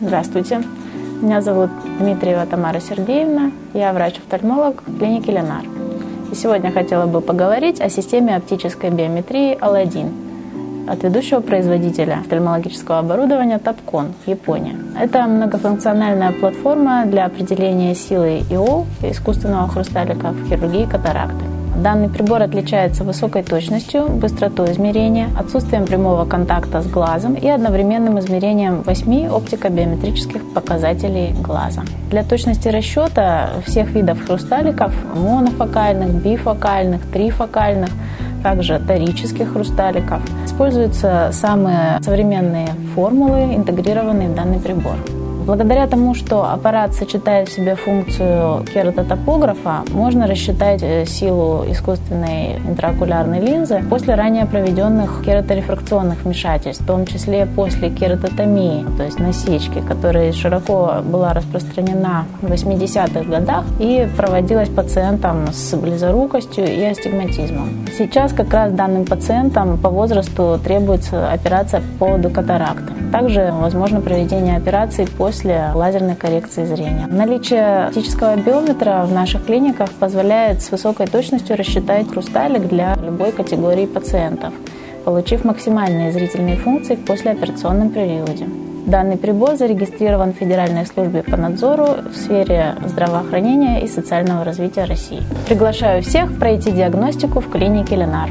Здравствуйте. Меня зовут Дмитриева Тамара Сергеевна. Я врач-офтальмолог в клинике Ленар. И сегодня хотела бы поговорить о системе оптической биометрии Алладин от ведущего производителя офтальмологического оборудования Топкон, Япония. Это многофункциональная платформа для определения силы ИО искусственного хрусталика в хирургии катаракты. Данный прибор отличается высокой точностью, быстротой измерения, отсутствием прямого контакта с глазом и одновременным измерением 8 оптико-биометрических показателей глаза. Для точности расчета всех видов хрусталиков монофокальных, бифокальных, трифокальных, также торических хрусталиков используются самые современные формулы, интегрированные в данный прибор. Благодаря тому, что аппарат сочетает в себе функцию кератотопографа, можно рассчитать э, силу искусственной интраокулярной линзы после ранее проведенных кераторефракционных вмешательств, в том числе после кератотомии, то есть насечки, которая широко была распространена в 80-х годах и проводилась пациентам с близорукостью и астигматизмом. Сейчас как раз данным пациентам по возрасту требуется операция по поводу. Также возможно проведение операции после лазерной коррекции зрения. Наличие оптического биометра в наших клиниках позволяет с высокой точностью рассчитать хрусталик для любой категории пациентов, получив максимальные зрительные функции в послеоперационном периоде. Данный прибор зарегистрирован в Федеральной службе по надзору в сфере здравоохранения и социального развития России. Приглашаю всех пройти диагностику в клинике Ленар.